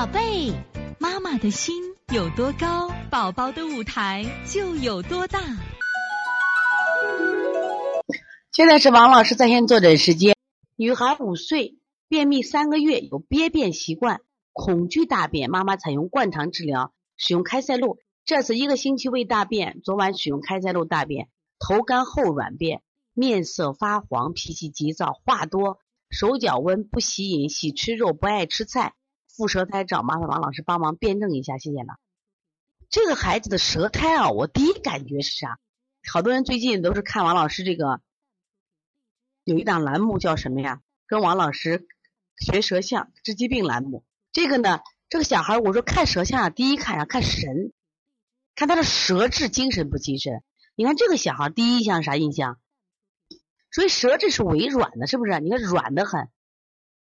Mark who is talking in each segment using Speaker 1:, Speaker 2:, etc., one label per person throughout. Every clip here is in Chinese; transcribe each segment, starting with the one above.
Speaker 1: 宝贝，妈妈的心有多高，宝宝的舞台就有多大。
Speaker 2: 现在是王老师在线坐诊时间。女孩五岁，便秘三个月，有憋便习惯，恐惧大便。妈妈采用灌肠治疗，使用开塞露。这次一个星期未大便，昨晚使用开塞露大便，头干后软便，面色发黄，脾气急躁，话多，手脚温，不喜饮，喜吃肉，不爱吃菜。腹舌苔找麻烦王老师帮忙辩证一下，谢谢了。这个孩子的舌苔啊，我第一感觉是啥？好多人最近都是看王老师这个有一档栏目叫什么呀？跟王老师学舌象治疾病栏目。这个呢，这个小孩我说看舌象，第一看啊看神，看他的舌质精神不精神？你看这个小孩第一印象啥印象？所以舌质是微软的，是不是？你看软的很。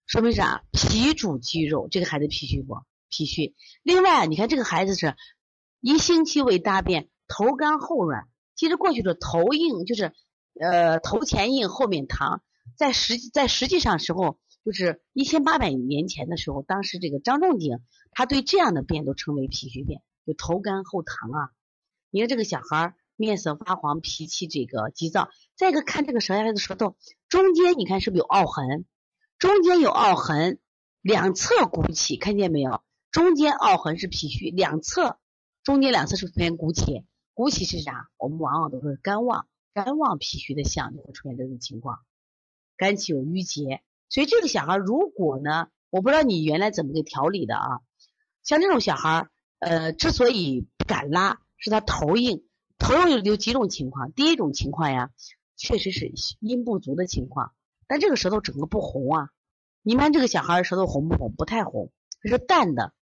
Speaker 2: 说明啥？脾主肌肉，这个孩子脾虚不？脾虚。另外，你看这个孩子是一星期未大便，头干后软。其实过去的头硬就是呃头前硬后面溏，在实在实际上时候就是一千八百年前的时候，当时这个张仲景他对这样的便都称为脾虚便，就头干后溏啊。你看这个小孩面色发黄，脾气这个急躁。再一个看这个舌下来的舌头中间，你看是不是有凹痕？中间有凹痕，两侧鼓起，看见没有？中间凹痕是脾虚，两侧中间两侧是出现鼓起，鼓起是啥？我们往往都是肝旺，肝旺脾虚的象就会出现这种情况，肝气有郁结。所以这个小孩如果呢，我不知道你原来怎么给调理的啊？像这种小孩，呃，之所以不敢拉，是他头硬，头硬有有几种情况。第一种情况呀，确实是阴不足的情况。但这个舌头整个不红啊！你看这个小孩舌头红不红？不太红，是淡的。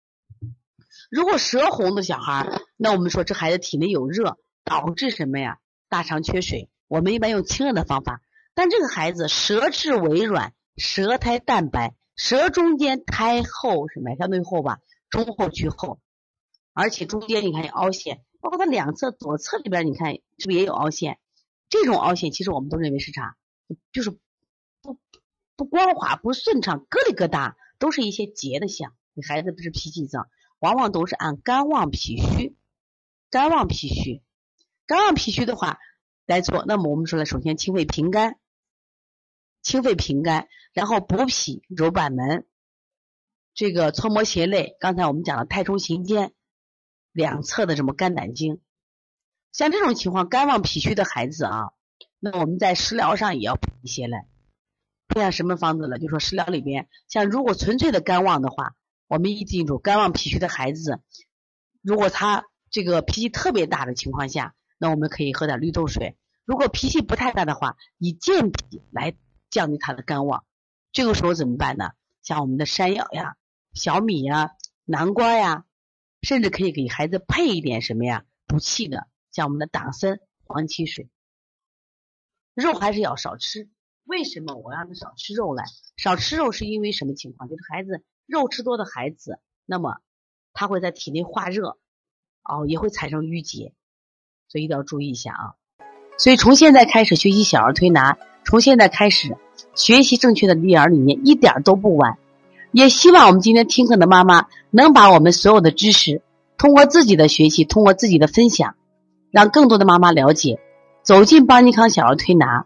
Speaker 2: 如果舌红的小孩，那我们说这孩子体内有热，导致什么呀？大肠缺水。我们一般用清热的方法。但这个孩子舌质微软，舌苔淡白，舌中间苔厚什么？相对厚吧，中厚去厚，而且中间你看有凹陷，包括它两侧左侧里边，你看是不是也有凹陷？这种凹陷其实我们都认为是啥？就是。不不光滑不顺畅，疙里疙瘩，都是一些结的象。你孩子不是脾气脏，往往都是按肝旺脾虚，肝旺脾虚，肝旺脾虚的话来做。那么我们说了，首先清肺平肝，清肺平肝，然后补脾揉板门，这个搓摩胁肋。刚才我们讲了太冲行间两侧的什么肝胆经，像这种情况肝旺脾虚的孩子啊，那我们在食疗上也要补一些来。配上什么方子了？就说食疗里边，像如果纯粹的肝旺的话，我们一记住，肝旺脾虚的孩子，如果他这个脾气特别大的情况下，那我们可以喝点绿豆水。如果脾气不太大的话，以健脾来降低他的肝旺。这个时候怎么办呢？像我们的山药呀、小米呀、南瓜呀，甚至可以给孩子配一点什么呀补气的，像我们的党参、黄芪水。肉还是要少吃。为什么我让他少吃肉来？少吃肉是因为什么情况？就是孩子肉吃多的孩子，那么他会在体内化热，哦，也会产生淤结，所以一定要注意一下啊。所以从现在开始学习小儿推拿，从现在开始学习正确的育儿理念，一点都不晚。也希望我们今天听课的妈妈能把我们所有的知识，通过自己的学习，通过自己的分享，让更多的妈妈了解，走进邦尼康小儿推拿。